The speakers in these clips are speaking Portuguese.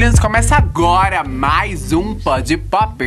Williams. Começa agora mais um Pod Pop.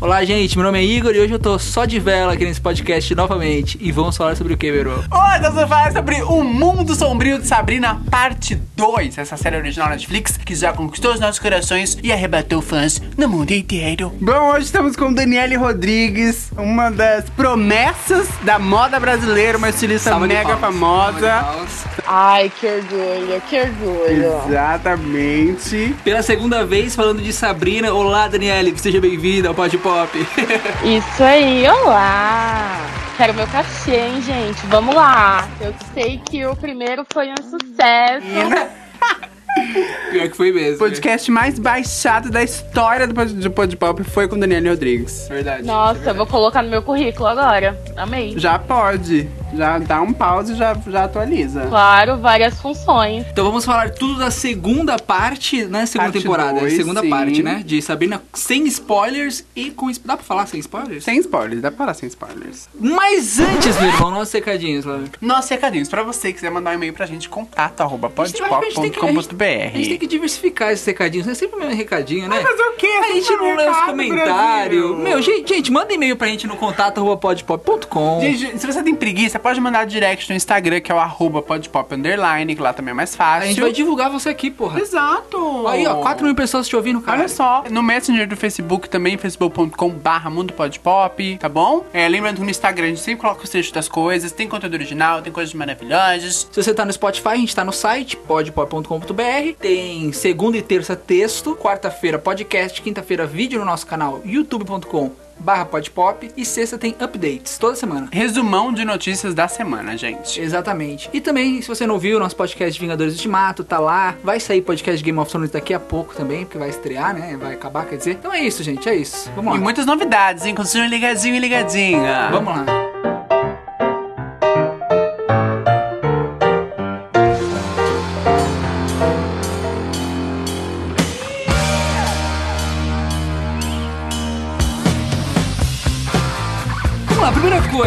Olá, gente, meu nome é Igor e hoje eu tô só de vela aqui nesse podcast novamente. E vamos falar sobre o que, Bero? Hoje nós vamos falar sobre O Mundo Sombrio de Sabrina, parte 2. Essa série original Netflix que já conquistou os nossos corações e arrebatou fãs no mundo inteiro. Bom, hoje estamos com Daniele Rodrigues, uma das promessas da moda brasileira, uma estilista Salva de mega famosa. Ai, que orgulho, que orgulho. Exatamente. Pela segunda vez falando de Sabrina. Olá, Daniele, seja bem-vinda ao Pod Pop. Isso aí, olá. Quero meu cachê, hein, gente? Vamos lá. Eu sei que o primeiro foi um sucesso. Pior que foi mesmo. O podcast mais baixado da história do Pod, do Pod Pop foi com Daniele Rodrigues. Verdade. Nossa, eu vou colocar no meu currículo agora. Amei. Já pode. Já dá um pause e já, já atualiza. Claro, várias funções. Então vamos falar tudo da segunda parte, né? Segunda Parte temporada. dois, segunda sim. parte, né? De Sabrina sem spoilers e com. Dá pra falar sem spoilers? Sem spoilers, dá pra falar sem spoilers. Mas antes, meu irmão, nossos recadinhos, Flávio. Nossos recadinhos, pra você que quiser mandar um e-mail pra gente, contato arroba A gente tem que- a A gente tem podpop.com.br. que diversificar esses recadinhos, não é sempre o mesmo recadinho, né? Fazer o quê? A gente não lê os comentários. Meu, gente, gente, manda e-mail pra gente no contato arroba podpop.com. Gente, se você tem preguiça, pode mandar direct no Instagram, que é o arroba podpop underline, que lá também é mais A fácil. gente vai divulgar você aqui, porra. Exato! Aí, ó, 4 mil pessoas te ouvindo, cara. Olha só, no Messenger do Facebook também, facebook.com barra mundo podpop, tá bom? É, lembrando que no Instagram a gente sempre coloca os trechos das coisas, tem conteúdo original, tem coisas maravilhosas. Se você tá no Spotify, a gente tá no site podpop.com.br. Tem segunda e terça texto, quarta-feira podcast, quinta-feira vídeo no nosso canal youtube.com barra podpop e sexta tem updates toda semana. Resumão de notícias da semana, gente. Exatamente. E também, se você não viu, nosso podcast de Vingadores Ultimato tá lá. Vai sair podcast Game of Thrones daqui a pouco também, porque vai estrear, né? Vai acabar, quer dizer. Então é isso, gente, é isso. Vamos lá. E muitas novidades, hein? Continue ligadinho e ligadinha. Vamos lá.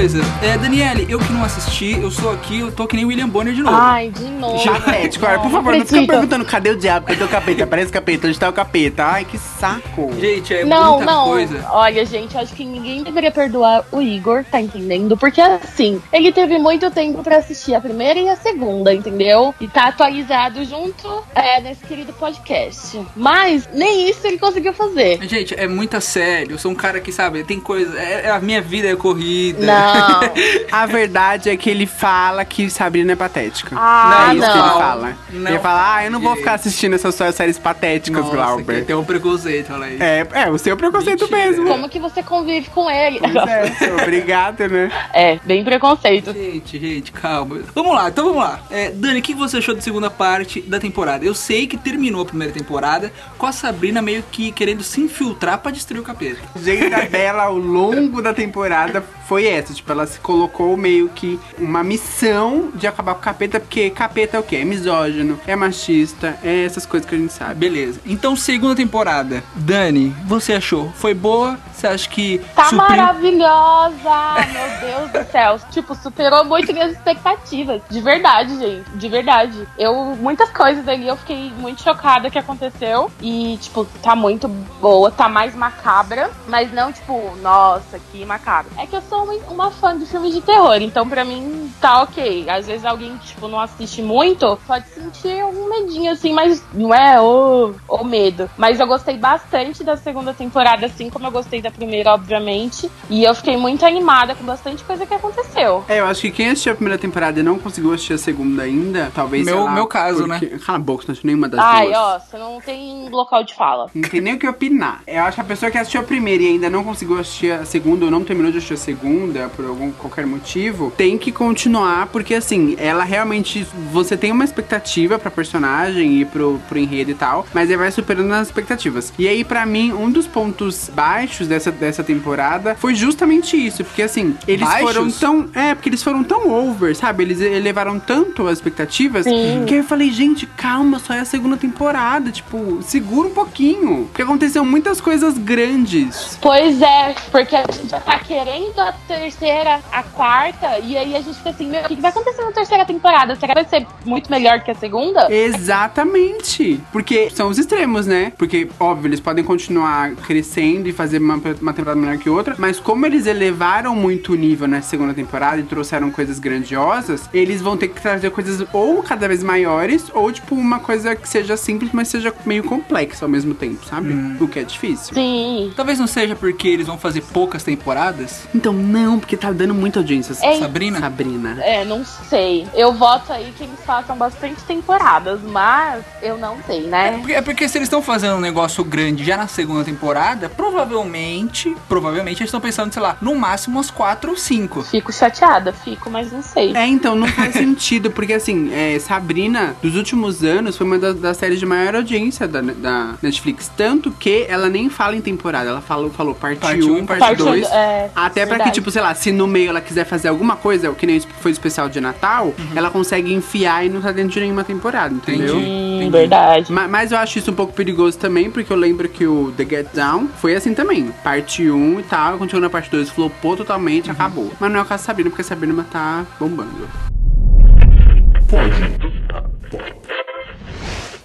Coisa, é, Daniele, eu que não assisti, eu sou aqui, eu tô que nem William Bonner de novo. Ai, de novo. Patético, olha, por favor, não fica acredito. perguntando cadê o diabo, cadê o capeta, parece capeta, onde tá o capeta? Ai, que saco. Gente, é Não, muita não. coisa. Olha, gente, acho que ninguém deveria perdoar o Igor, tá entendendo? Porque assim, ele teve muito tempo pra assistir a primeira e a segunda, entendeu? E tá atualizado junto é, nesse querido podcast. Mas nem isso ele conseguiu fazer. Gente, é muito sério. Eu sou um cara que, sabe, tem coisa. é- é- a minha vida é corrida. Não. A verdade é que ele fala que Sabrina é patética. Ah, é isso que ele não. fala. Não. Ele fala, ah, eu não vou Gente. ficar assistindo essas suas séries patéticas, Nossa, Glauber. tem um preconceito, olha aí. É, é, o seu preconceito Mentira. mesmo. Como que você convive com ele? Pois é, obrigado, né? É, bem preconceito. Gente, gente, calma. Vamos lá, então vamos lá. É, Dani, o que você achou da segunda parte da temporada? Eu sei que terminou a primeira temporada com a Sabrina meio que querendo se infiltrar pra destruir o capeta. O jeito dela ao longo da temporada foi essa. Tipo, ela se colocou meio que uma missão de acabar com o capeta, porque capeta é o quê? É misógino, é machista, é essas coisas que a gente sabe. Beleza. Então, segunda temporada. Dani, você achou? Foi boa? Você acha que Tá maravilhosa! Meu Deus do céu. Tipo, superou muito minhas expectativas. De verdade, gente. De verdade. Eu, muitas coisas ali eu fiquei muito chocada que aconteceu. E, tipo, tá muito boa, tá mais macabra. Mas não, tipo, nossa, que macabra. É que eu sou uma, fã de filmes de terror. Então, pra mim, tá ok. Às vezes alguém, tipo, não assiste muito, pode sentir um medinho, assim, mas não é o, o medo. Mas eu gostei bastante da segunda temporada, assim como eu gostei da primeira, obviamente. E eu fiquei muito animada com bastante coisa que aconteceu. É, eu acho que quem assistiu a primeira temporada e não conseguiu assistir a segunda ainda, talvez. Meu- lá, meu caso, né? Cala a boca, não assisti nenhuma das Ai, duas. ó, você não tem local de fala. Não tem nem o que opinar. Eu acho que a pessoa que assistiu a primeira e ainda não conseguiu assistir a segunda ou não terminou de assistir a segunda por algum qualquer motivo, tem que continuar, porque assim, ela realmente. Você tem uma expectativa pra personagem e pro, pro enredo e tal, mas ele vai superando as expectativas. E aí, pra mim, um dos pontos baixos dessa, dessa temporada foi justamente isso, porque assim, eles Baixos? foram tão. É, porque eles foram tão over, sabe? Eles elevaram tanto as expectativas Sim. que eu falei, gente, calma, só é a segunda temporada. Tipo, segura um pouquinho. Porque aconteceu muitas coisas grandes. Pois é, porque a gente já tá querendo a terceira, a quarta, e aí a gente fica assim, meu, o que que vai acontecer na terceira temporada? Será que vai ser muito melhor que a segunda? Exatamente. Porque são os extremos, né? Porque, óbvio, eles podem continuar crescendo e fazer uma, uma temporada melhor que outra, mas como eles elevaram muito o nível na segunda temporada e trouxeram coisas grandiosas, eles vão ter que trazer coisas ou cada vez maiores, ou tipo uma coisa que seja simples, mas seja meio complexa ao mesmo tempo, sabe? O que é difícil. Sim. Talvez não seja porque eles vão fazer poucas temporadas. Então, não, porque tá dando muita audiência. É, Sabrina? Sabrina. É, não sei. Eu voto aí que eles façam bastante temporadas, mas eu não sei, É né? porque, é porque se eles estão fazendo um negócio grande já na segunda temporada, provavelmente, provavelmente eles estão pensando, sei lá, no máximo umas 4 ou 5. Fico chateada, fico, mas não sei. É, então, não faz sentido, porque assim, é, Sabrina, dos últimos anos, foi uma da- das séries de maior audiência da, da Netflix. Tanto que ela nem fala em temporada, ela falou, falou parte Parte 1, um, parte Parte 2. é, Até pra que, tipo, sei lá, se no meio ela quiser fazer alguma coisa, que nem foi o especial de Natal, ela consegue enfiar e não tá dentro de nenhuma temporada, entendeu? Entendi. Entendi. verdade. Ma- Mas eu acho isso um pouco perigoso também, porque eu lembro que o The Get Down foi assim também. Parte 1 e tal, chegou na parte 2, flopou totalmente, acabou. Mas não é o caso da Sabrina, porque a Sabrina tá bombando.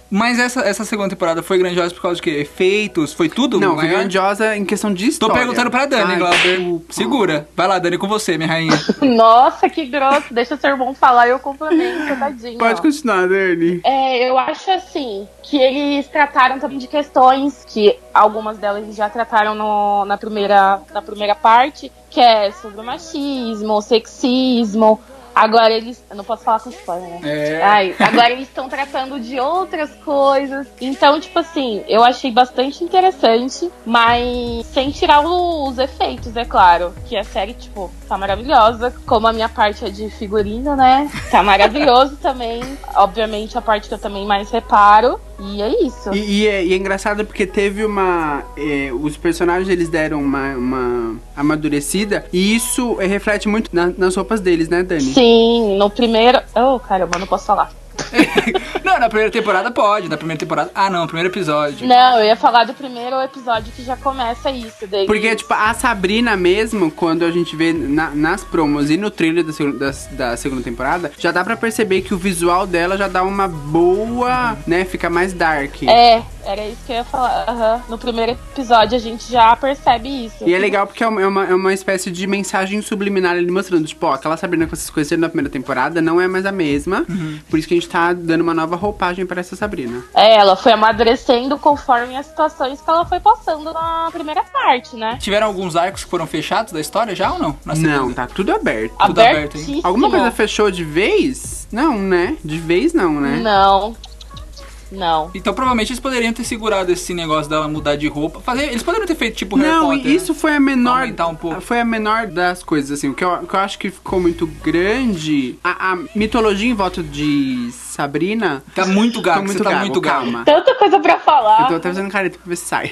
Mas essa, essa segunda temporada foi grandiosa por causa de quê? Efeitos? Foi tudo? Não, foi é? grandiosa em questão de Tô história. perguntando pra Dani, Ai, Glauber. desculpa. Segura. Vai lá, Dani, com você, minha rainha. Nossa, que grosso. Deixa o seu irmão falar e eu complemento, tadinho. Pode continuar, Dani. É, eu acho assim que eles trataram também de questões que algumas delas já trataram no- na, primeira, na primeira parte, que é sobre o machismo, o sexismo. Agora eles. Eu não posso falar com spoiler, né? É. Ai, agora eles estão tratando de outras coisas. Então, tipo assim, eu achei bastante interessante, mas sem tirar os efeitos, é claro. Que a série, tipo, tá maravilhosa. Como a minha parte é de figurino, né? Tá maravilhoso também. Obviamente, a parte que eu também mais reparo. E é isso. E, e é, e é engraçado porque teve uma. é, os personagens eles deram uma, uma amadurecida e isso reflete muito na- nas roupas deles, né, Dani? Sim, no primeiro. Oh, caramba, não posso falar. não, na primeira temporada pode. Na primeira temporada. Ah, não, primeiro episódio. Não, eu ia falar do primeiro episódio que já começa isso. Daí Porque, tipo, a Sabrina mesmo, quando a gente vê na- nas promos e no trailer da, das- da segunda temporada, já dá pra perceber que o visual dela já dá uma boa, né? Fica mais dark. É, era isso que eu ia falar. aham. No primeiro episódio a gente já percebe isso. E é legal porque é uma, é uma, é uma espécie de mensagem subliminar ali mostrando, tipo, ó, aquela Sabrina com essas coisas na primeira temporada não é mais a mesma. Por isso que a gente tá dando uma nova roupagem pra essa Sabrina. É, ela foi amadurecendo conforme as situações que ela foi passando na primeira parte, né? Tiveram alguns arcos que foram fechados da história já ou não? Não, tá tudo aberto. Tudo aberto, hein? Alguma coisa fechou de vez? Não, né? De vez não, né? Não. Não. Então provavelmente eles poderiam ter segurado esse negócio dela mudar de roupa. Fazer, eles poderiam ter feito tipo Harry Não, Potter. isso foi a menor. Um pouco. Foi a menor das coisas, assim. O que eu, o que eu acho que ficou muito grande. A, a mitologia em volta de Sabrina. Tá muito gago, muito você tá gago, muito gago. calma. Tanta coisa pra Eu falar. tô até fazendo careta pra ver se sai.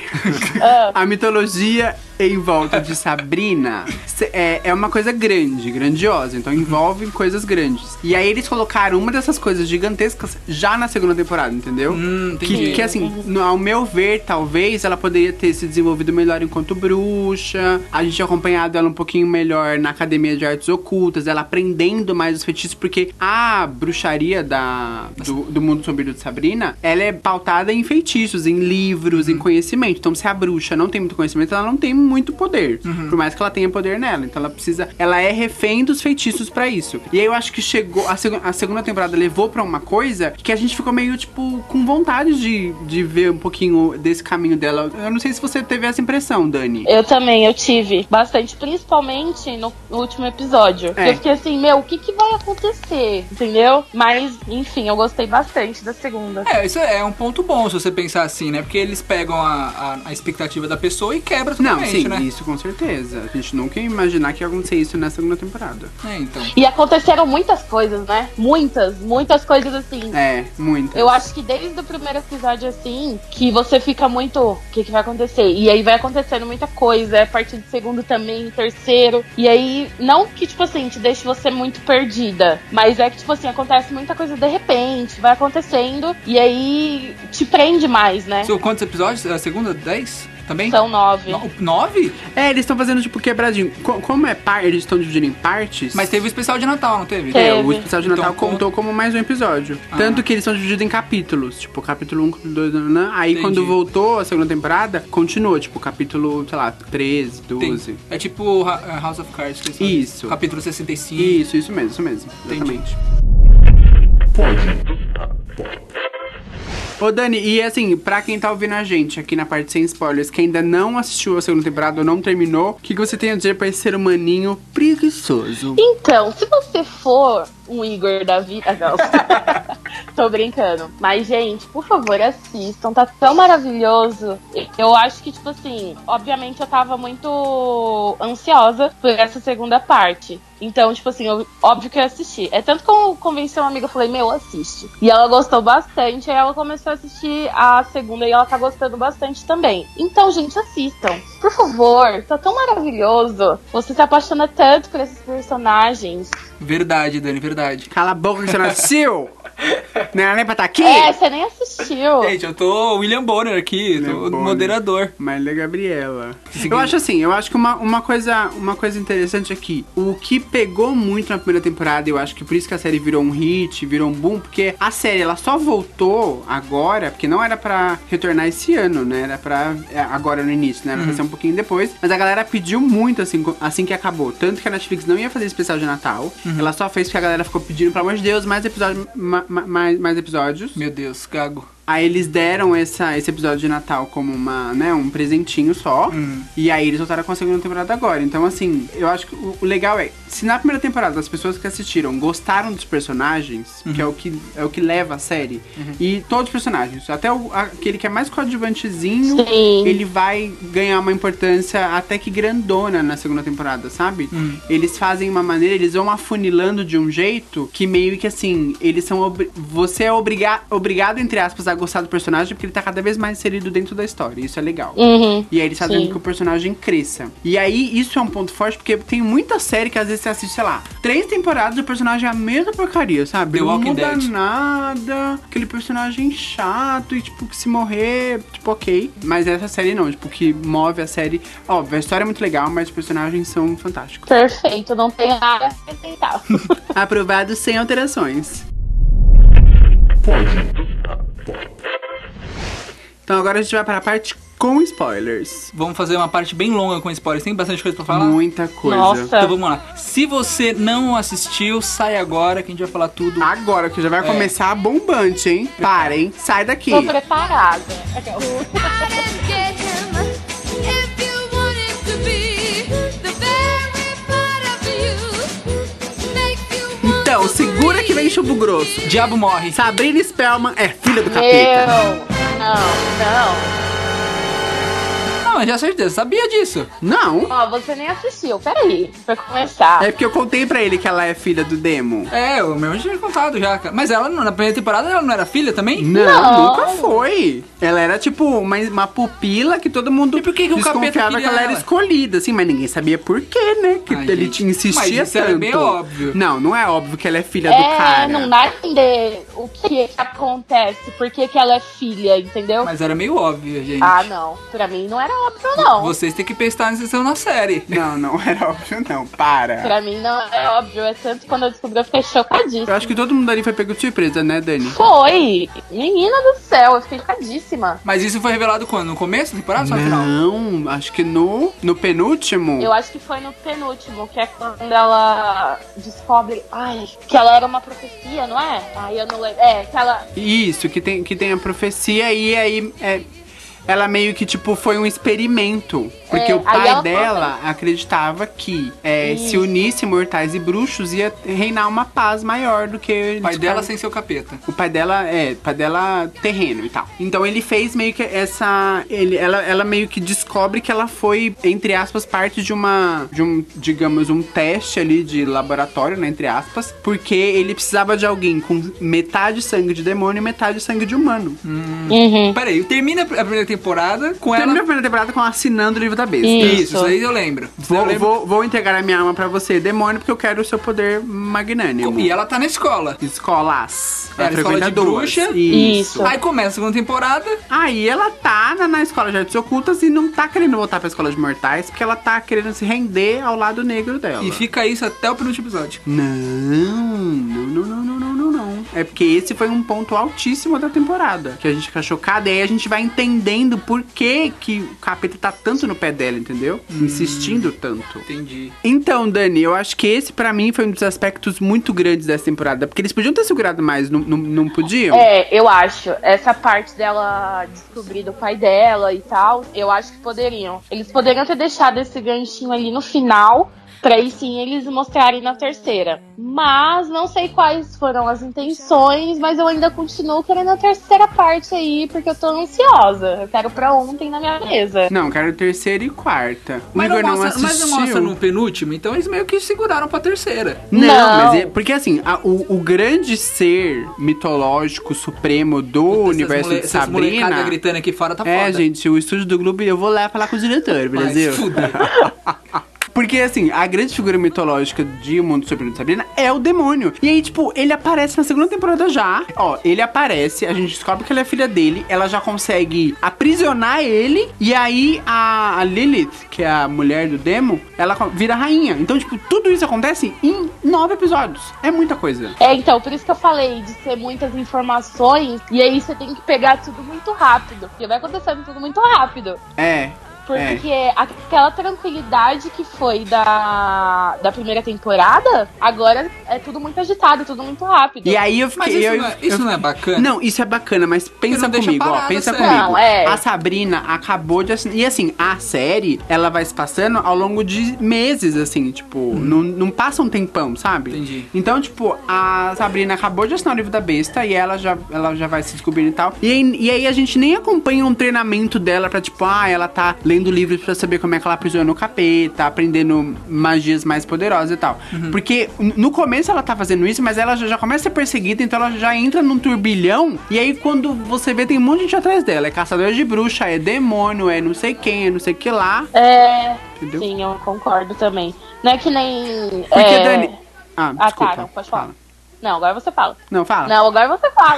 Ah. a mitologia em volta de Sabrina é, é uma coisa grande, grandiosa. Então envolve coisas grandes. E aí eles colocaram uma dessas coisas gigantescas já na segunda temporada, entendeu? Hum, entendi. Que, que assim, no- ao meu ver, talvez ela poderia ter se desenvolvido melhor enquanto bruxa. A gente acompanhado ela um pouquinho melhor na Academia de Artes Ocultas, ela aprendendo mais os feitiços, porque a bruxaria da, do, do mundo sombrio de Sabrina, ela é pautada em feitiços, em livros, em conhecimento. Então, se a bruxa não tem muito conhecimento, ela não tem muito poder. Por mais que ela tenha poder nela. Então, ela precisa. Ela é refém dos feitiços pra isso. E aí eu acho que chegou. A, segu- a segunda temporada levou pra uma coisa que a gente ficou meio, tipo, com vontade de, de ver um pouquinho desse caminho dela. Eu não sei se você teve essa impressão, Dani. Eu também, eu tive bastante, principalmente no, último episódio. É. Eu fiquei assim, meu, o que que vai acontecer? Entendeu? Mas, enfim, eu gostei bastante da segunda. É, isso é um ponto bom se você pensar assim, né? Porque eles pegam a, a, a expectativa da pessoa e quebram Não, totalmente, sim, né? isso com certeza. A gente nunca ia imaginar que ia acontecer isso na segunda temporada. É, então. E aconteceram muitas coisas, né? Muitas, muitas coisas assim. É, muito. Eu acho que desde o primeiro episódio, assim, que você fica muito. O que, que vai acontecer? E aí vai acontecendo muita coisa. A partir do segundo também, terceiro. E aí, não que, tipo assim, te deixe você muito perdida. Mas é que, tipo assim, acontece muita coisa de repente, vai acontecendo. E aí te prende mais, né? São quantos episódios? A segunda? 10? Também? São nove. No- Nove? É, eles estão fazendo tipo quebradinho. Co- como é par, eles estão dividindo em partes. Mas teve o especial de Natal, não teve? Teve. É, o especial de Natal Então, contou como mais um episódio. Tanto que eles são divididos em capítulos. Tipo, capítulo 1, capítulo 2, nananã. Aí Entendi. quando voltou a segunda temporada, continuou. Tipo, capítulo, sei lá, 13, Tem. 12. É tipo Ha- House of Cards. que. Isso. Capítulo 65. Isso, isso mesmo, isso mesmo. Entendi. Exatamente. Ô Dani, e assim, pra quem tá ouvindo a gente aqui na parte sem spoilers, que ainda não assistiu a segunda temporada ou não terminou, o que, que você tem a dizer pra esse ser humaninho preguiçoso? Então, se você for um Igor da vida. Não. Tô brincando. Mas, gente, por favor, assistam. Tá tão maravilhoso. Eu acho que, tipo assim, obviamente eu tava muito ansiosa por essa segunda parte. Então, tipo assim, eu- óbvio que eu assisti. É tanto que eu convenci uma amiga, eu falei, meu, assiste. E ela gostou bastante, aí ela começou a assistir a segunda e ela tá gostando bastante também. Então, gente, assistam. Por favor, tá tão maravilhoso. Você se apaixona tanto por esses personagens. Verdade, Dani, verdade. Cala a boca que você não assistiu! não era nem pra estar aqui! É, você nem assistiu. Gente, eu tô William Bonner aqui, William tô Bonner. moderador. Marília Gabriela. Seguinte. Eu acho assim, eu acho que uma, uma, coisa, uma coisa interessante aqui, o que pegou muito na primeira temporada, eu acho que por isso que a série virou um hit, virou um boom, porque a série ela só voltou agora, porque não era pra retornar esse ano, né? Era pra é, agora no início, né? Era pra ser um pouquinho depois, mas a galera pediu muito assim, assim que acabou. Tanto que a Netflix não ia fazer especial de Natal, ela só fez porque a galera ficou pedindo, pelo amor de Deus, mais episódios, ma- ma- mais, mais episódios. Meu Deus, gago. Aí eles deram essa, esse episódio de Natal como uma, né, um presentinho só. Hum. E aí eles voltaram com a segunda temporada agora. Então, assim, eu acho que o, o legal é, se na primeira temporada as pessoas que assistiram gostaram dos personagens, que é o que é o que leva a série, e todos os personagens, até o, aquele que é mais coadjuvantezinho, Sim. ele vai ganhar uma importância até que grandona na segunda temporada, sabe? Eles fazem uma maneira, eles vão afunilando de um jeito que meio que assim, eles são. Você é obriga obrigado, entre aspas, a gostar do personagem porque ele tá cada vez mais inserido dentro da história. Isso é legal. Uhum. E aí eles fazem Sim. com que o personagem cresça. E aí isso é um ponto forte, porque tem muita série que às vezes você assiste, sei lá, três temporadas e o personagem é a mesma porcaria, sabe? The Não Walking muda Dead. nada, aquele personagem chato e tipo, que se morrer, tipo, ok. Mas essa série não, tipo, que move a série. Óbvio, a história é muito legal, mas os personagens são fantásticos. Perfeito, não tem nada a acrescentar. Aprovado sem alterações. Então agora a gente vai para a parte com spoilers. Vamos fazer uma parte bem longa com spoilers. Tem bastante coisa pra falar? Muita coisa. Nossa. Então vamos lá. Se você não assistiu, sai agora que a gente vai falar tudo. Agora que já vai É. começar bombante, hein? Parem, sai daqui. Tô preparada. Então, segura que vem chumbo grosso. Diabo morre. Sabrina Spellman é filha do capeta. Meu, não, não. Não, mas já certeza, sabia disso. Não. Ó, você nem assistiu. Peraí, pra começar. É porque eu contei pra ele que ela é filha do Demo. É, o meu já tinha contado já, cara. Mas ela, na primeira temporada, ela não era filha também? Não, Não. nunca foi. Ela era tipo uma, uma pupila que todo mundo E por que que o desconfiava que queria ela era ela? escolhida, assim, mas ninguém sabia por quê, né? Que Ai, ele gente, te insistia mas isso era tanto. bem óbvio. Não, não é óbvio que ela é filha do É, cara. não dá a entender o que, que acontece, por que, que ela é filha, entendeu? Mas era meio óbvio, gente. Ah, não. Pra mim não era óbvio, não. Vocês têm que prestar atenção na série. Não, não era óbvio, não. Para. Pra mim não é óbvio. É tanto quando eu descobri, eu fiquei chocadíssima. Eu acho que todo mundo ali foi pego de surpresa, né, Dani? Foi! Menina do céu, eu fiquei chocadíssima. Mas isso foi revelado quando? No começo da temporada ou no final? Não, acho que no, no penúltimo. Eu acho que foi no penúltimo, que é quando ela descobre. Ai, que ela era uma profecia, não é? Ai, eu não lembro. É, que ela. Isso, que tem, que tem a profecia e aí é, ela meio que tipo foi um experimento. Porque É, o pai ela dela acreditava que é, se unisse mortais e bruxos ia reinar uma paz maior do que O pai dela ficaram- sem ser o capeta. O pai dela é, o pai dela terreno e tal. Então ele fez meio que essa, ele, ela, ela meio que descobre que ela foi entre aspas parte de uma, de um, digamos, um teste ali de laboratório, né, entre aspas, porque ele precisava de alguém com metade sangue de demônio e metade sangue de humano. Uhum. Pera aí, termina a primeira temporada temporada com Termina a ela. primeira temporada com ela assinando o livro da besta. Isso. Isso, isso aí eu lembro. eu Vou, lembro. vou, vou entregar a minha alma pra você, demônio, porque eu quero o seu poder magnânimo. E ela tá na escola. Escolas. Era Ela escola frequenta de bruxa. Isso. Isso. Aí começa a segunda temporada. Aí ela tá na, na escola de artes ocultas e não tá querendo voltar pra escola de mortais, porque ela tá querendo se render ao lado negro dela. E fica isso até o penúltimo episódio. Não, não, não, não, não, não, não, não. É porque esse foi um ponto altíssimo da temporada. Que a gente fica chocada e aí a gente vai entendendo por que, que o capeta tá tanto no pé dela, entendeu? Insistindo tanto. Entendi. Então, Dani, eu acho que esse pra mim foi um dos aspectos muito grandes dessa temporada. Porque eles podiam ter segurado mais, não, não, não podiam? É, eu acho. Essa parte dela descobrir do pai dela e tal, eu acho que poderiam. Eles poderiam ter deixado esse ganchinho ali no final. Pra aí sim eles mostrarem na terceira. Mas não sei quais foram as intenções, mas eu ainda continuo querendo a terceira parte aí, porque eu tô ansiosa. Eu quero pra ontem na minha mesa. Não, quero terceira e quarta. O Mas não, Igor mostra, mas não assistiu. mostra no penúltimo, então eles meio que seguraram pra terceira. Não, Não. mas é, porque assim, a- o, o grande ser mitológico supremo do universo mole- de Sabrina. gritando aqui fora tá É, foda. gente, o estúdio do Globo, eu vou lá falar com o diretor, Brasil. fuder. Porque, assim, a grande figura mitológica de O Mundo Sombrio de Sabrina é o demônio. E aí, tipo, ele aparece na segunda temporada já. Ó, ele aparece, a gente descobre que ela é filha dele, ela já consegue aprisionar ele. E aí, a, a Lilith, que é a mulher do demo, ela vira rainha. Então, tipo, tudo isso acontece em nove episódios. É muita coisa. É, então, por isso que eu falei de ser muitas informações, e aí você tem que pegar tudo muito rápido, porque vai acontecendo tudo muito rápido. É. Porque aquela tranquilidade que foi da, da primeira temporada, agora é tudo muito agitado, tudo muito rápido. E aí eu Mas fiquei. isso, eu- não, é, isso eu- não é bacana? Não, isso é bacana, mas pensa comigo, ó. Pensa sério. comigo. Não, é. A Sabrina acabou de assinar. E assim, a série, ela vai se passando ao longo de meses, assim, tipo, não, não passa um tempão, sabe? Entendi. Então, tipo, a Sabrina acabou de assinar o livro da besta e ela já, ela já vai se descobrindo e tal. E aí, e aí a gente nem acompanha um treinamento dela pra, tipo, ah, ela tá lendo livros pra saber como é que ela aprisiona o capeta, aprendendo magias mais poderosas e tal. Porque n- no começo ela tá fazendo isso, mas ela já, já começa a ser perseguida, então ela já entra num turbilhão. E aí quando você vê, tem um monte de gente atrás dela. É caçador de bruxa, é demônio, é não sei quem, é não sei o que lá. É, Entendeu? sim, eu concordo também. Não é que nem. Porque, é... Dani. Ah, Ah, desculpa. tá, não, pode falar. Fala. Não, agora você fala. Não, fala. Não, agora você fala.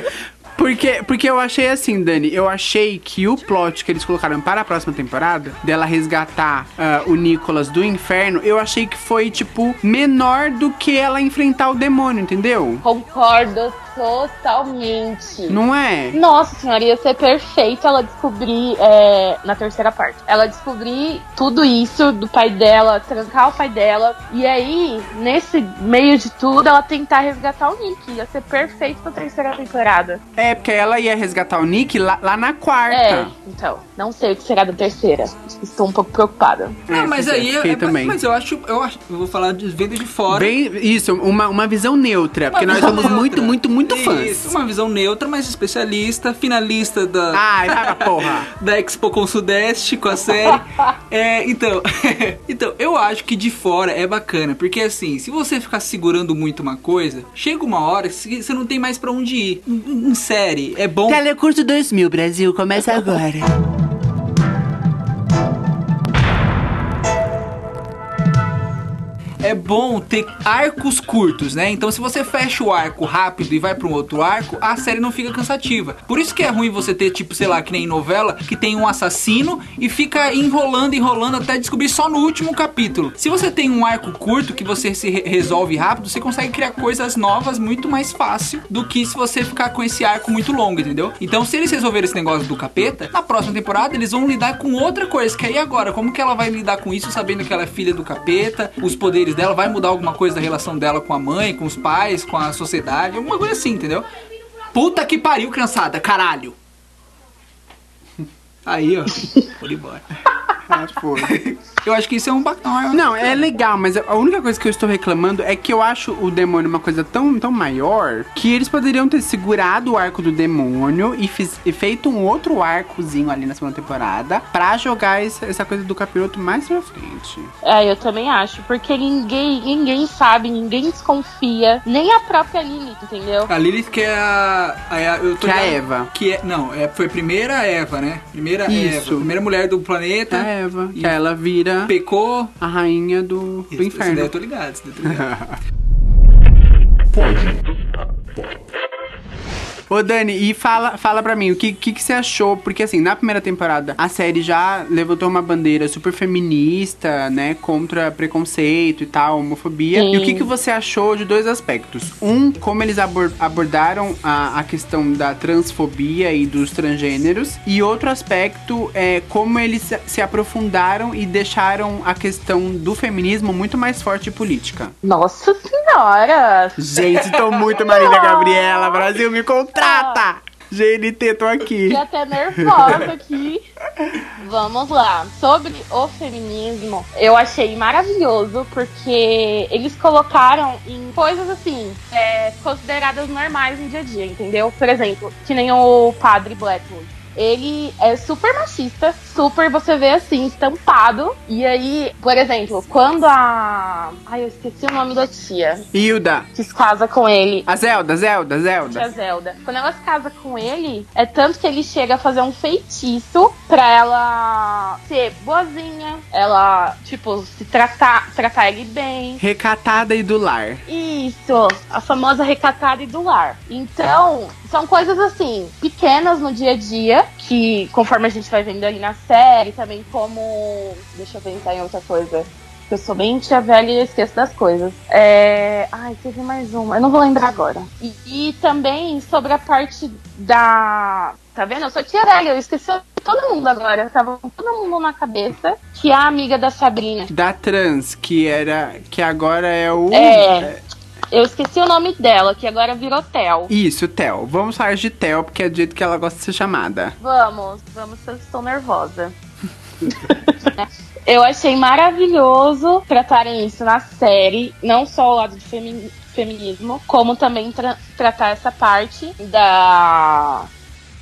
Porque, porque eu achei assim, Dani, eu achei que o plot que eles colocaram para a próxima temporada, dela resgatar ah, o Nicholas do inferno, eu achei que foi, tipo, menor do que ela enfrentar o demônio, entendeu? Concordo totalmente. Não é? Nossa senhora, ia ser perfeito ela descobrir, é, na terceira parte, ela descobrir tudo isso do pai dela, trancar o pai dela, e aí, nesse meio de tudo, ela tentar resgatar o Nick. Ia ser perfeito pra terceira temporada. É, porque ela ia resgatar o Nick lá, lá na quarta. É, então, não sei o que será da terceira. Estou um pouco preocupada. Não, É, mas fiquei- aí fiquei é, também. Mas eu acho, eu acho, eu vou falar de vendo de fora. Bem, isso, uma, uma visão neutra, porque Uma nós visão somos muito, neutra. muito, muito Isso, fãs. uma visão neutra, mas especialista, finalista da, Ai, vai pra porra. da Expo com Sudeste com a série. é, então, então, eu acho que de fora é bacana, porque assim, se você ficar segurando muito uma coisa, chega uma hora que você não tem mais pra onde ir. Em, em série, é bom. Telecurso 2000, Brasil, começa agora. É bom ter arcos curtos, né? Então, se você fecha o arco rápido e vai para um outro arco, a série não fica cansativa. Por isso que é ruim você ter, tipo, sei lá, que nem novela, que tem um assassino e fica enrolando, enrolando até descobrir só no último capítulo. Se você tem um arco curto que você se re- resolve rápido, você consegue criar coisas novas muito mais fácil do que se você ficar com esse arco muito longo, entendeu? Então, se eles resolverem esse negócio do capeta, na próxima temporada eles vão lidar com outra coisa. Que aí agora, como que ela vai lidar com isso, sabendo que ela é filha do capeta, os poderes dela, vai mudar alguma coisa da relação dela com a mãe, com os pais, com a sociedade, alguma coisa assim, entendeu? Puta que pariu, criançada, caralho! Aí, ó, vou embora. Ah, foi. Eu acho que isso é um bacana. Não, é legal, mas a única coisa que eu estou reclamando é que eu acho o demônio uma coisa tão, tão maior que eles poderiam ter segurado o arco do demônio e, fiz- e feito um outro arcozinho ali na segunda temporada pra jogar essa, essa coisa do capiroto mais pra frente. É, eu também acho. Porque ninguém, ninguém sabe, ninguém desconfia. Nem a própria Lilith, entendeu? A Lilith que é a. a- eu tô Que é a Eva. Que é, não, é, foi a primeira Eva, né? Primeira Isso. Eva. Primeira mulher do planeta. A Eva, E que ela vira Pecou. a rainha do, do Isso, Isso daí inferno. eu tô ligado, isso daí eu tô ligado. Ô Dani, e fala, fala pra mim, o que, que, que você achou? Porque assim, na primeira temporada, a série já levantou uma bandeira super feminista, né? Contra preconceito e tal, homofobia. Sim. E o que, que você achou de dois aspectos? Um, como eles abor- abordaram a, a questão da transfobia e dos transgêneros. E outro aspecto é como eles se- aprofundaram e deixaram a questão do feminismo muito mais forte e política. Nossa senhora! Gente, tô muito Marília Gabriela. Brasil, me contrata! GNT, tô aqui. Fiquei até nervosa aqui. Vamos lá. Sobre o feminismo, eu achei maravilhoso porque eles colocaram em coisas assim, é, consideradas normais no dia a dia, entendeu? Por exemplo, que nem o padre Blackwood. Ele é super machista, super, você vê assim, estampado. E aí, por exemplo, quando a. Ai, eu esqueci o nome da tia Hilda. que se casa com ele. A Zelda, Zelda, Zelda. Zelda. Quando ela se casa com ele, é tanto que ele chega a fazer um feitiço pra ela ser boazinha, ela, tipo, se tratar, tratar ele bem. Recatada e do lar. Isso, a famosa recatada e do lar. Então, são coisas assim, pequenas no dia a dia, que conforme a gente vai vendo ali na série, também como. Deixa eu pensar em outra coisa. Eu sou bem tia velha e eu esqueço das coisas. É... Ai, teve mais uma. Eu não vou lembrar agora. E, e também sobre a parte da. Tá vendo? Eu sou tia velha, eu esqueci todo mundo agora. Tava com todo mundo na cabeça. Que é a amiga da Sabrina. Da trans, que era. Que agora é o. É. Eu esqueci o nome dela, que agora virou Tel. Isso, Tel. Vamos falar de Tel, porque é do jeito que ela gosta de ser chamada. Vamos, vamos, eu estou nervosa. eu achei maravilhoso tratarem isso na série, não só o lado de femi- feminismo, como também tra- tratar essa parte da.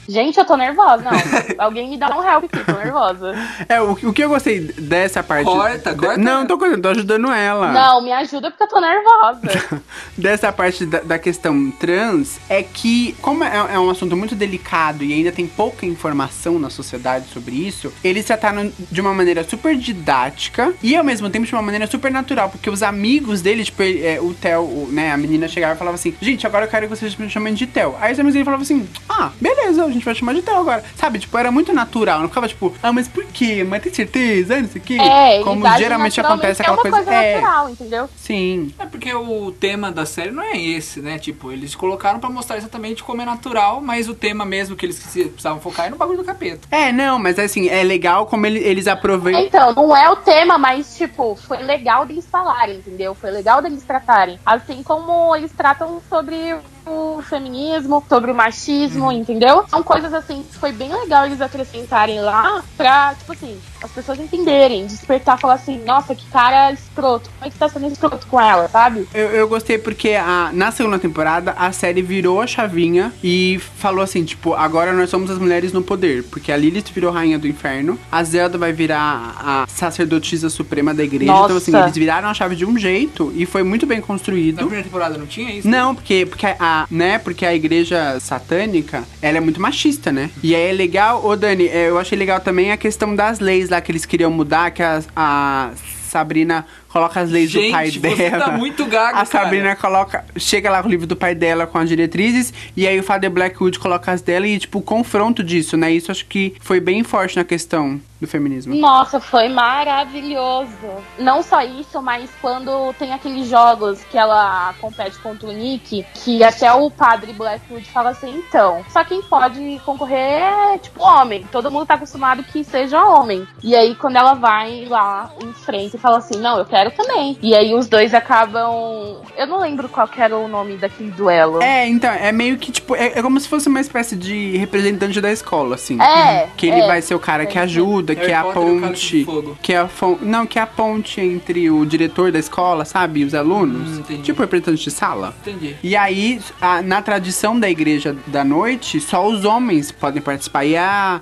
Gente, eu tô nervosa, não. Alguém me dá um help aqui, tô nervosa. É, o, o que eu gostei dessa parte. Corta, de- corta. Não, tô cortando, tô ajudando ela. Não, me ajuda porque eu tô nervosa. dessa parte da, da questão trans é que, como é, é um assunto muito delicado e ainda tem pouca informação na sociedade sobre isso, eles trataram de uma maneira super didática e ao mesmo tempo de uma maneira super natural, porque os amigos dele, tipo, ele- é, o Theo, o- né, a menina chegava e falava assim: Gente, agora eu quero que vocês me chamem de Theo. Aí os amigos dele falavam assim: Ah, beleza, gente vai chamar de Theo agora. Sabe, tipo, era muito natural, não ficava tipo, ah, mas por quê? Mas tem certeza? Não sei o quê. É, Como geralmente acontece naturalmente, aquela é uma coisa. coisa é, natural, entendeu? sim. É porque o tema da série não é esse, né? Tipo, eles colocaram pra mostrar exatamente como é natural, mas o tema mesmo que eles precisavam focar é no bagulho do capeta. É, não, mas assim, é legal como ele- eles aproveitam. Então, não é o tema, mas, tipo, foi legal deles falarem, entendeu? Foi legal deles tratarem. Assim como eles tratam sobre o feminismo, sobre o machismo, entendeu? São coisas assim que foi bem legal eles acrescentarem lá pra, tipo assim, as pessoas entenderem, despertar, falar assim, nossa, que cara escroto, como é que tá sendo escroto com ela, sabe? Eu, eu gostei porque a, na segunda temporada a série virou a chavinha e falou assim, tipo, agora nós somos as mulheres no poder. Porque a Lilith virou rainha do inferno, a Zelda vai virar a sacerdotisa suprema da igreja. Então, assim, Nossa. eles viraram a chave de um jeito e foi muito bem Na construído. primeira temporada não tinha isso? Não, porque, porque a, né, porque a igreja satânica, ela é muito machista, né? E aí é legal, ô Dani, é, eu achei legal também a questão das leis lá que eles queriam mudar, que a, a Sabrina coloca as leis Gente, do pai você dela. tá muito gago, A Sabrina coloca, chega lá com o livro do pai dela com as diretrizes, e aí o Father Blackwood coloca as dela e, tipo, o confronto disso, né? Isso acho que foi bem forte na questão do feminismo. Nossa, foi maravilhoso. Não só isso, mas quando tem aqueles jogos que ela compete contra o Nick, que até o padre Blackwood fala assim, então, só quem pode concorrer é, tipo, homem. Todo mundo tá acostumado que seja homem. E aí, quando ela vai lá em frente e fala assim, não, eu quero quero também. E aí os dois acabam. Eu não lembro qual que era o nome daquele duelo. É, então, é meio que, tipo, é, é como se fosse uma espécie de representante da escola, assim. É, Que ele é. vai ser o cara que ajuda, que é a ponte. Que é a fon... Não, que é a ponte entre o diretor da escola, sabe? E os alunos. Hum, entendi. tipo representante de sala. Entendi. E aí, a- na tradição da igreja da noite, só os homens podem participar. E a.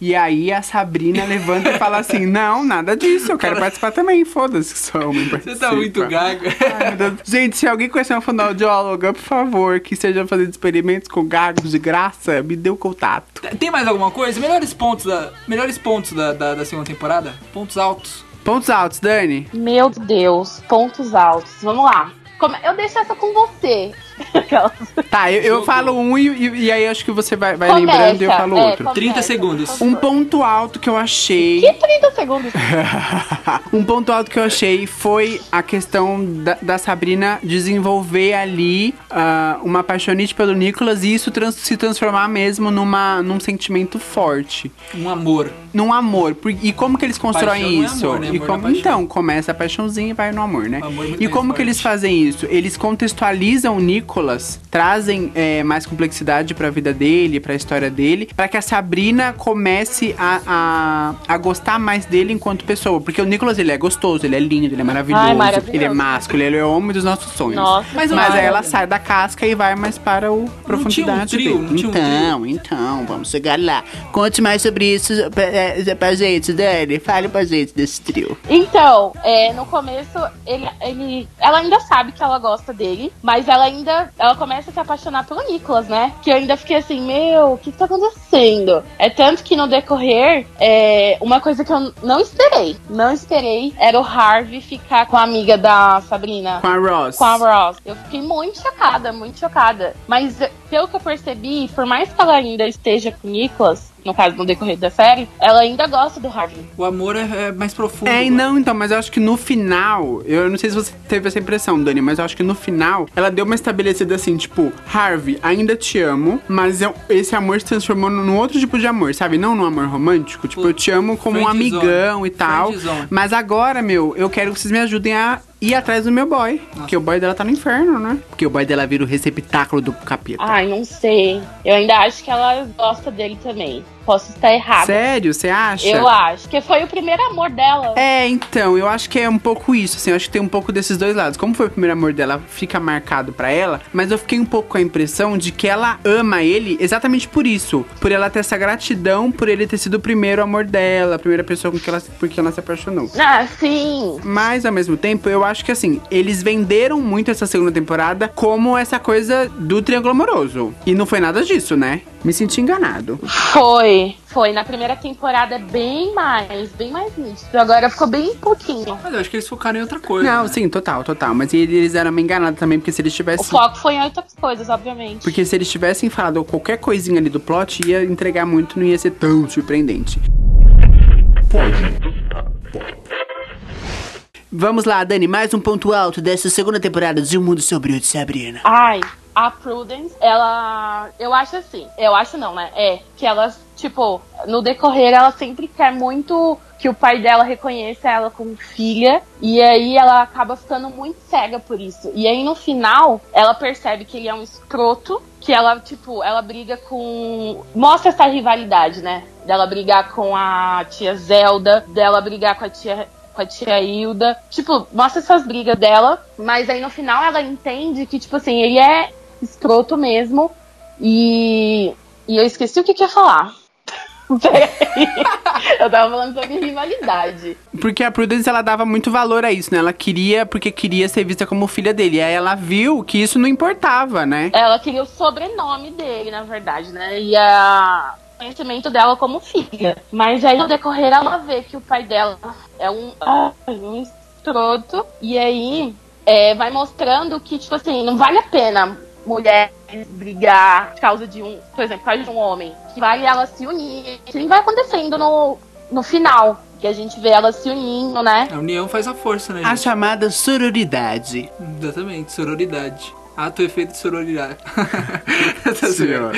E aí a Sabrina levanta e fala assim: Não, nada disso, eu quero participar também. Foda-se que só homem Você participa. tá muito gaga. Ai. Gente, se alguém conhecer uma fonoaudióloga, por favor, que esteja fazendo experimentos com gagos de graça, me dê o contato. Tem mais alguma coisa? Melhores pontos da, melhores pontos da, da, da segunda temporada? Pontos altos. Pontos altos, Dani? Meu Deus, pontos altos. Vamos lá. Eu deixo essa com você. Tá, eu, eu falo um e, e- e aí acho que você vai, vai Começa, lembrando e eu falo é, outro. começa, 30 segundos. Um ponto alto que eu achei. Que 30 segundos? um ponto alto que eu achei foi a questão da, da Sabrina desenvolver ali ah, uma paixonite pelo Nicolas e isso trans- se transformar mesmo numa, num sentimento forte. Um amor. Num amor. Por- E como que eles constroem Paixão não é isso? amor, né? E Amor como- é então, começa a paixãozinha e vai no amor, né? Amor é e como que forte. eles fazem isso? Eles contextualizam o Nicolas, trazem é, mais complexidade pra vida dele, pra história dele, pra que a Sabrina comece a, a, a gostar mais dele enquanto pessoa. Porque o Nicolas, ele é gostoso, ele é lindo, ele é maravilhoso, Ai, maravilhoso. ele é másculo, ele é o homem dos nossos sonhos. Nossa, mas Mas aí ela sai da casca e vai mais para o profundidade trio, dele. não tinha um então, então, vamos chegar lá. Conte mais sobre isso pra, é, pra gente, Dani. Fale pra gente desse trio. Então, é, no começo, ele, ele, ela ainda sabe que ela gosta dele, mas ela ainda, ela começa a se apaixonar pelo Nicolas, né? Que eu ainda fiquei assim, meu, o que, que tá acontecendo? É tanto que no decorrer, é, uma coisa que eu não esperei, não esperei, era o Harvey ficar com a amiga da Sabrina. Com a Ross. Com a Ross. Eu fiquei muito chocada, muito chocada. Mas pelo que eu percebi, por mais que ela ainda esteja com o Nicholas, no caso no decorrer da série, ela ainda gosta do Harvey. O amor é, é mais profundo. É, e não, então, mas eu acho que no final, eu não sei se você teve essa impressão, Dani, mas eu acho que no final, ela deu uma estabelecida assim, tipo, Harvey, ainda te amo, mas eu- esse amor se transformou num outro tipo de amor, sabe? Não num amor romântico, tipo, eu te amo como um amigão e tal. Mas agora, meu, eu quero que vocês me ajudem a ir atrás do meu boy. Porque o boy dela tá no inferno, né? Porque o boy dela vira o receptáculo do capeta. Ai, não sei. Eu ainda acho que ela gosta dele também. Posso estar errada. Sério, você acha? Eu acho. Porque foi o primeiro amor dela. É, então, eu acho que é um pouco isso, assim, eu acho que tem um pouco desses dois lados. Como foi o primeiro amor dela, fica marcado pra ela, mas eu fiquei um pouco com a impressão de que ela ama ele exatamente por isso. Por ela ter essa gratidão, por ele ter sido o primeiro amor dela, a primeira pessoa com que ela, por que ela se apaixonou. Ah, sim. Mas, ao mesmo tempo, eu acho que, assim, eles venderam muito essa segunda temporada como essa coisa do triângulo amoroso. E não foi nada disso, né? Me senti enganado. Foi. Foi. Na primeira temporada é bem mais, bem mais nítido. Agora ficou bem pouquinho. Mas eu acho que eles focaram em outra coisa. Não, né? sim, total, total. Mas eles eram meio enganados também, porque se eles O tivessem... foco foi em outras coisas, obviamente. Porque se eles tivessem falado qualquer coisinha ali do plot, ia entregar muito, não ia ser tão surpreendente. Vamos lá, Dani, mais um ponto alto dessa segunda temporada de Um Mundo Sombrio de Sabrina. Ai, a Prudence, ela. Eu acho assim. Eu acho não, né? É. Que ela, tipo, no decorrer, ela sempre quer muito que o pai dela reconheça ela como filha. E aí ela acaba ficando muito cega por isso. E aí no final, ela percebe que ele é um escroto. Que ela, tipo, ela briga com. Mostra essa rivalidade, né? Dela brigar com a tia Zelda, dela brigar com a tia com a tia Hilda. Tipo, mostra essas brigas dela, mas aí no final ela entende que, tipo assim, ele é escroto mesmo. E. E eu esqueci o que, que ia falar. Peraí. eu tava falando sobre rivalidade. Porque a Prudence, ela dava muito valor a isso, né? Ela queria, porque queria ser vista como filha dele. E aí ela viu que isso não importava, né? Ela queria o sobrenome dele, na verdade, né? E a o conhecimento dela como filha. Mas aí no decorrer ela vê que o pai dela é um, ah, um escroto. E aí é, vai mostrando que, tipo assim, não vale a pena mulheres brigar por causa de um, por exemplo, por causa de um homem. Que vale elas se unir. Que vai acontecendo no, no final. Que a gente vê elas se unindo, né? A união faz a força, né, A gente? chamada sororidade. Exatamente, sororidade. Ato, efeito, sororidade. Tá Senhor.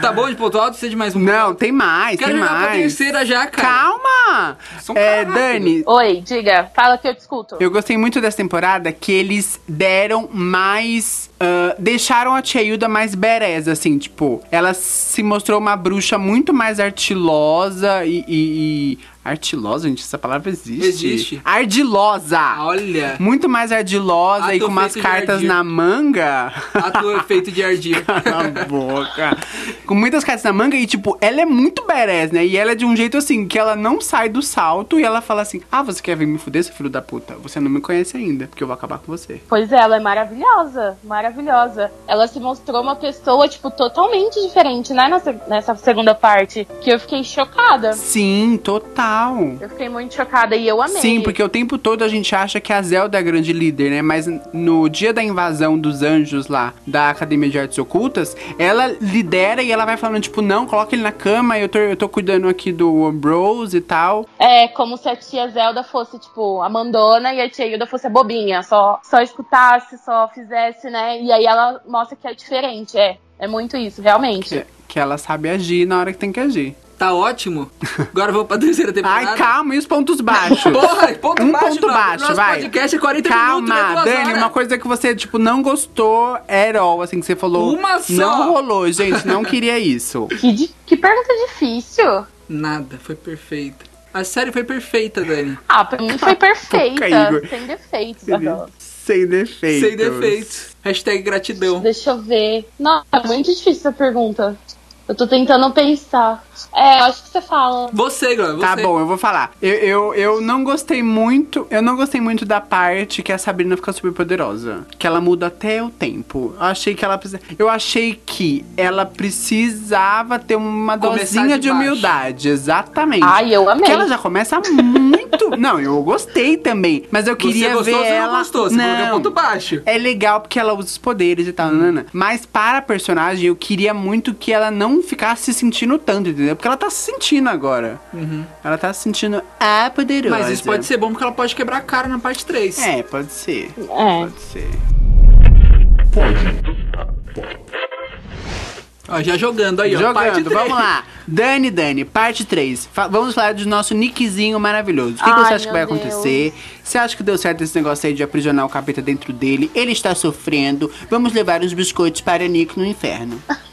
Tá bom de ponto alto? Precisa de mais um? Não, tem mais, Quero tem jogar pra mais. terceira já, cara. Calma! Um É, Dani, Oi, diga. Fala que eu te escuto. eu gostei muito dessa temporada que eles deram mais. Ah, deixaram a Tia Hilda mais badass, assim, tipo, ela se mostrou uma bruxa muito mais artilosa e. e- e- Artilosa, gente, essa palavra existe. Existe. Ardilosa! Olha, Muito mais ardilosa e com umas feito cartas ardir. na manga. ato efeito de ardir. Cala a boca. Com muitas cartas na manga e, tipo, ela é muito badass, né? E ela é de um jeito assim, que ela não sai do salto e ela fala assim: Ah, você quer vir me fuder, seu filho da puta? Você não me conhece ainda, porque eu vou acabar com você. Pois é, ela é maravilhosa, maravilhosa. Ela se mostrou uma pessoa, tipo, totalmente diferente, né, nessa, nessa segunda parte. Que eu fiquei chocada. Sim, total. Eu fiquei muito chocada e eu amei. Sim, porque o tempo todo a gente acha que a Zelda é a grande líder, né? Mas no dia da invasão dos anjos lá, da Academia de Artes Ocultas, ela lidera e ela vai falando, tipo, não, coloca ele na cama, eu tô, eu tô cuidando aqui do Ambrose e tal. É como se a tia Zelda fosse, tipo, a mandona e a tia Hilda fosse a bobinha. Só, só escutasse, só fizesse, né? E aí ela mostra que é diferente. É, é muito isso, realmente. Que, que ela sabe agir na hora que tem que agir. Tá ótimo. Agora vamos pra terceira temporada. Ai, calma, e os pontos baixos? Porra, ponto um baixo, ponto não. baixo, Nosso vai. podcast é 40 minutos, né? Calma, Dani, horas. uma coisa que você, tipo, não gostou at all, assim, que você falou. Uma só. Não rolou, gente, não queria isso. Que, que pergunta difícil. Nada, foi perfeita. A série foi perfeita, Dani. Ah, pra mim foi perfeita. Sem defeitos. Sem defeitos. Sem defeitos. Hashtag gratidão. Deixa eu ver. Não, é muito difícil essa pergunta. Eu tô tentando pensar. É, eu acho que você fala. Você, Glória, você. Tá bom, eu vou falar. Eu, eu, eu não gostei muito. Eu não gostei muito da parte que a Sabrina fica super poderosa. Que ela muda até o tempo. Eu achei que ela precisa. Eu achei que ela precisava ter uma Começar dosinha de de, humildade. Exatamente. Ai, eu amei. Porque ela já começa muito. não, eu gostei também. Mas eu queria você gostou ver você ela. não gostou? Você é ponto baixo. É legal porque ela usa os poderes e tal, nanana. Mas para a personagem, eu queria muito que ela não ficasse se sentindo tanto, entendeu? Porque ela tá se sentindo agora. Ela tá se sentindo a poderosa. Mas isso pode ser bom porque ela pode quebrar a cara na parte 3. É, pode ser. É. Pode ser. Ó, já jogando aí, ó. parte Jogando, três. vamos lá. Dani, Dani, parte 3. vamos falar do nosso nickzinho maravilhoso. O que, que Ai, você acha que vai meu acontecer? Você acha que deu certo esse negócio aí de aprisionar o capeta dentro dele? Ele está sofrendo. Vamos levar os biscoitos para Nick no inferno.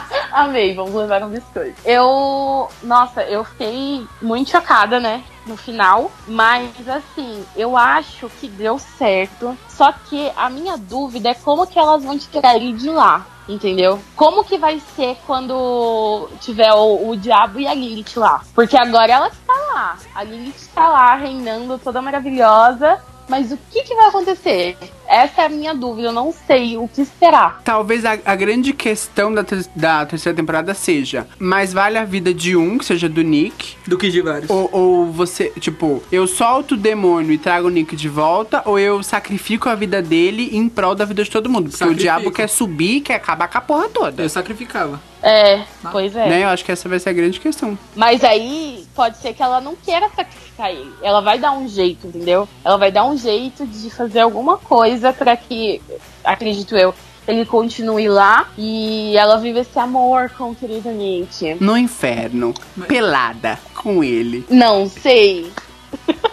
Amei, vamos levar um biscoito. Eu. Nossa, eu fiquei muito chocada, né? No final. Mas assim, eu acho que deu certo. Só que a minha dúvida é como que elas vão tirar ele de lá. Entendeu? Como que vai ser quando tiver o, o diabo e a Lilith lá? Porque agora ela está lá. A Lilith está lá, reinando toda maravilhosa. Mas o que, que vai acontecer? Essa é a minha dúvida. Eu não sei o que esperar. Talvez a, a grande questão da, ter- da terceira temporada seja: mais vale a vida de um, que seja do Nick, Do que de vários. Ou, ou você, tipo, eu solto o demônio e trago o Nick de volta, ou eu sacrifico a vida dele em prol da vida de todo mundo. Porque Sacrifico. o diabo quer subir, quer acabar com a porra toda. Eu sacrificava. É, pois é. Né? Eu acho que essa vai ser a grande questão. Mas aí pode ser que ela não queira sacrificar ele. Ela vai dar um jeito, entendeu? Ela vai dar um jeito de fazer alguma coisa pra que, acredito eu, ele continue lá e ela vive esse amor com o querido Nick. No inferno, pelada com ele. Não sei.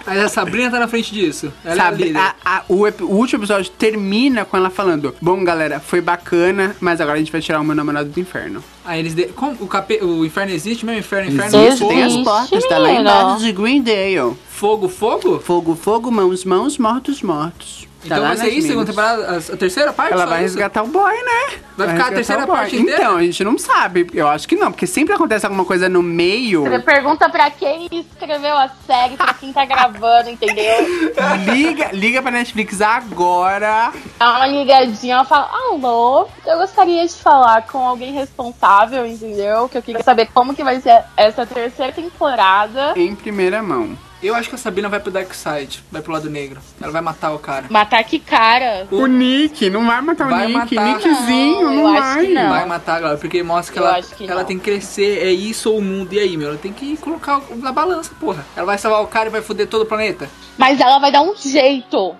Mas a Sabrina tá na frente disso. Ela é a Sabe, líder. a- a- o, ep- o último episódio termina com ela falando: Bom, galera, foi bacana, mas agora a gente vai tirar o meu namorado do inferno. Aí eles. De... Como? O, cape... o inferno existe mesmo? Inferno, inferno. Existe, tem as portas, tá lá embaixo de Greendale. fogo, fogo? Fogo, fogo, mãos, mãos, mortos, mortos. Tá Então vai ser isso, segunda temporada, a, terceira parte? Ela vai isso? resgatar o boy, né? Vai ficar a terceira parte inteira? Então, a gente não sabe. Eu acho que não, porque sempre acontece alguma coisa no meio. Você pergunta pra quem escreveu a série, pra quem tá gravando, entendeu? liga, liga pra Netflix agora. Dá uma ligadinha, ela fala, alô, eu gostaria de falar com alguém responsável, entendeu? Que eu queria saber como que vai ser essa terceira temporada. Em primeira mão. Eu acho que a Sabrina vai pro Dark Side, vai pro lado negro. Ela vai matar o cara. Matar que cara? O Nick, não vai matar Vai o Nick. matar. Nickzinho, Não, não, vai. não. Vai matar a galera, porque mostra que Eu ela, que ela não. tem que crescer, é isso ou o mundo. E aí, meu? Ela tem que colocar na balança, porra. Ela vai salvar o cara e vai foder todo o planeta. Mas ela vai dar um jeito.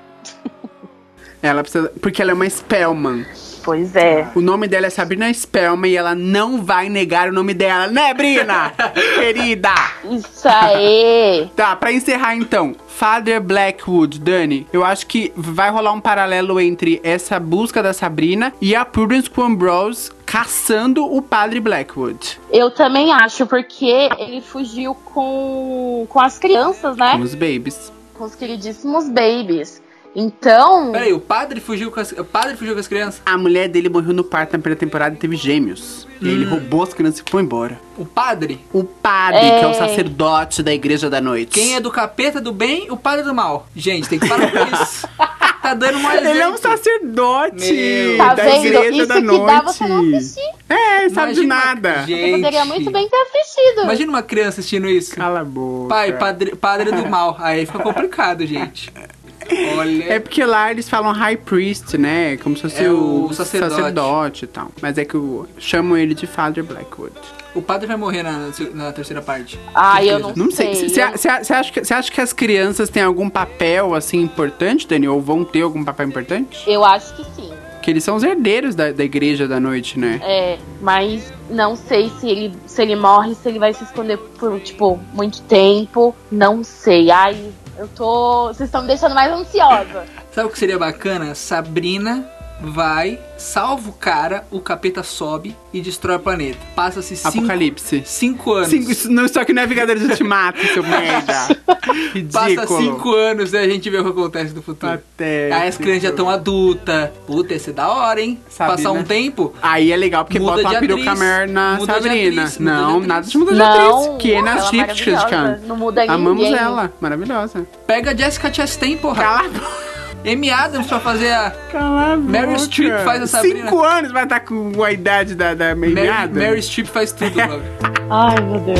Ela precisa. Porque ela é uma Spellman. Pois é. O nome dela é Sabrina Spellman e ela não vai negar o nome dela, né, Brina? Querida! Isso aí. Tá, pra encerrar então, Father Blackwood, Dani, eu acho que vai rolar um paralelo entre essa busca da Sabrina e a Prudence Ambrose caçando o Padre Blackwood. Eu também acho, porque ele fugiu com, com as crianças, né? Com os babies. Com os queridíssimos babies. Então. Peraí, o padre fugiu com as, o padre fugiu com as crianças? A mulher dele morreu no parto na primeira temporada e teve gêmeos. E aí ele Hum. roubou as crianças e foi embora. O padre? O padre, É. que é o sacerdote da igreja da noite. Quem é do capeta do bem, o padre do mal. Gente, tem que parar com isso. Tá dando mais Ele é um sacerdote Meu. Tá da vendo? igreja Isso da que noite. dá você não assistir. É, sabe de Imagina- nada. Gente. Você poderia muito bem ter assistido. Imagina uma criança assistindo isso. Cala a boca. Pai, padre, padre do mal. Aí fica complicado, gente. Olha. É porque lá eles falam high priest, né? Como se fosse É o, o sacerdote. sacerdote. e tal. Mas é que o, chamam ele de Father Blackwood. O padre vai morrer na, na terceira parte. Ah, eu não. Não sei. Você acha, que- acha que as crianças têm algum papel, assim, importante, Dani? Ou vão ter algum papel importante? Eu acho que sim. Que eles são os herdeiros da, da igreja da noite, né? É, mas não sei se ele, se ele morre, se ele vai se esconder por, tipo, muito tempo. Não sei. Ai, eu tô. Vocês estão me deixando mais ansiosa. Sabe o que seria bacana? Sabrina vai, salva o cara, o capeta sobe e destrói o planeta. Passa-se cinco, Apocalipse. cinco anos. Cinco, isso não, só que não é Vingadores Ultimato, seu merda. Passa Ridículo. cinco anos e a gente vê o que acontece no futuro. Patético. Aí as crianças já estão adultas. Puta, ia ser da hora, hein? Sabe, Passar né? um tempo. Aí é legal porque Muda bota uma de peruca atriz. mer na Muda de Sabrina. atriz, muda de não, atriz. nada de muda de Não, atriz. Que é nas é Shifts, maravilhosa. Não muda Amamos ninguém. ela. Maravilhosa. Pega a Jessica Chastain, porra. Cala a boca. Amy Adams pra fazer a. Cala a Meryl. Streep faz a Sabrina. Cinco anos vai estar com a idade da, da Mary, memeada. Mary Streep faz tudo, logo. Ai, meu Deus.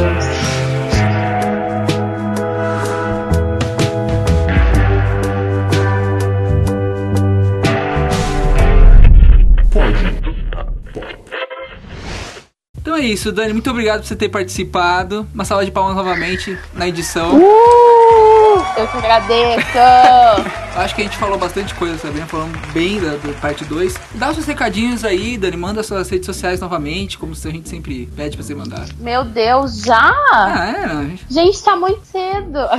Então é isso, Dani. Muito obrigado por você ter participado. Uma salva de palmas novamente na edição. Uh, eu que agradeço. Acho que a gente falou bastante coisa, Sabrina. Falamos bem da, da parte 2. Dá os seus recadinhos aí, Dani. Manda suas redes sociais novamente, como a gente sempre pede pra você mandar. meu Deus, já? Ah, é, não. Gente, tá muito cedo.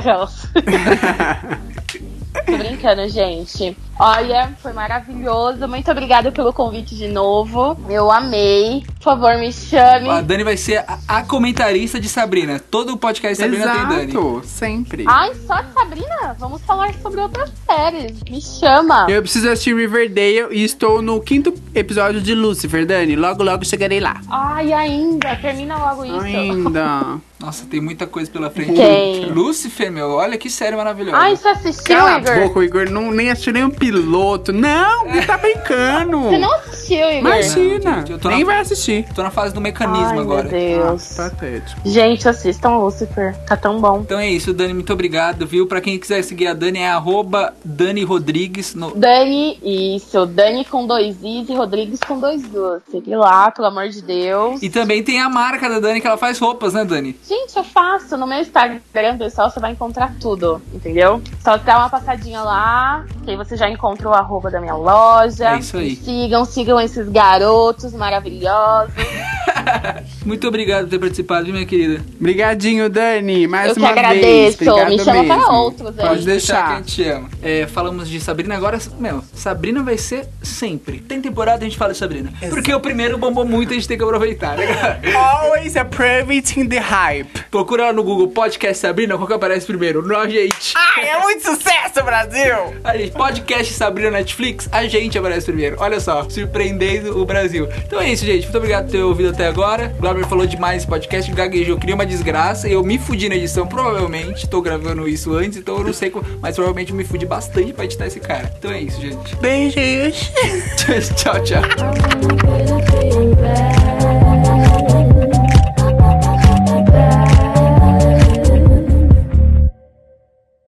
Tô brincando, gente. Olha, foi maravilhoso. Muito obrigada pelo convite de novo. Eu amei. Por favor, me chame. A Dani vai ser a, a comentarista de Sabrina. Todo o podcast de Sabrina tem Dani. Exato, sempre. Ai, só de Sabrina? Vamos falar sobre outras séries. Me chama. Eu preciso assistir Riverdale e estou no quinto episódio de Lucifer, Dani. Logo, logo chegarei lá. Ai, ainda. Termina logo isso. Ainda. Nossa, tem muita coisa pela frente. Tem. Lucifer, meu, olha que série maravilhosa. Ai, você assistiu, Cala a Igor? boca, o Igor. Não, nem assistiu nem um piloto. Não, ele tá brincando. Você não assistiu, Igor? Imagina. Não, eu tô nem na- vai assistir. Tô na fase do mecanismo Ai, agora. meu Deus. Patético. Gente, assistam Lucifer. Tá tão bom. Então é isso, Dani, muito obrigado, viu? Pra quem quiser seguir a Dani, é arroba Dani Rodrigues no... Dani, isso. Dani com dois Is e Rodrigues com dois Gus. Segue lá, pelo amor de Deus. E também tem a marca da Dani, que ela faz roupas, né, Dani? Gente, eu faço. No meu Instagram, pessoal, você vai encontrar tudo, entendeu? Só dá uma passadinha lá, que aí você já encontra o arroba da minha loja. É isso aí. Sigam, sigam esses garotos maravilhosos. Muito obrigado por ter participado, viu, minha querida? Obrigadinho, Dani. Mais Eu que uma agradeço. vez. Obrigado Me chama mesmo. para outros aí. Pode que a deixar. gente ama. É, falamos de Sabrina agora, meu, Sabrina vai ser sempre. Tem temporada a gente fala de Sabrina. Porque o primeiro bombou muito, a gente tem que aproveitar, né? Always appreciating the hype. Procura lá no Google Podcast Sabrina, qual que aparece primeiro? No, gente. Ai, é muito sucesso, Brasil! A gente, podcast Sabrina Netflix, a gente aparece primeiro. Olha só, surpreendendo o Brasil. Então é isso, gente. Muito obrigado por ter ouvido até agora. O Glauber falou demais esse podcast, gaguejou, queria uma desgraça. Eu me fudi na edição, provavelmente. Tô gravando isso antes, então eu não sei como. Mas provavelmente eu me fudi bastante pra editar esse cara. Então é isso, gente. Beijos. tchau, tchau.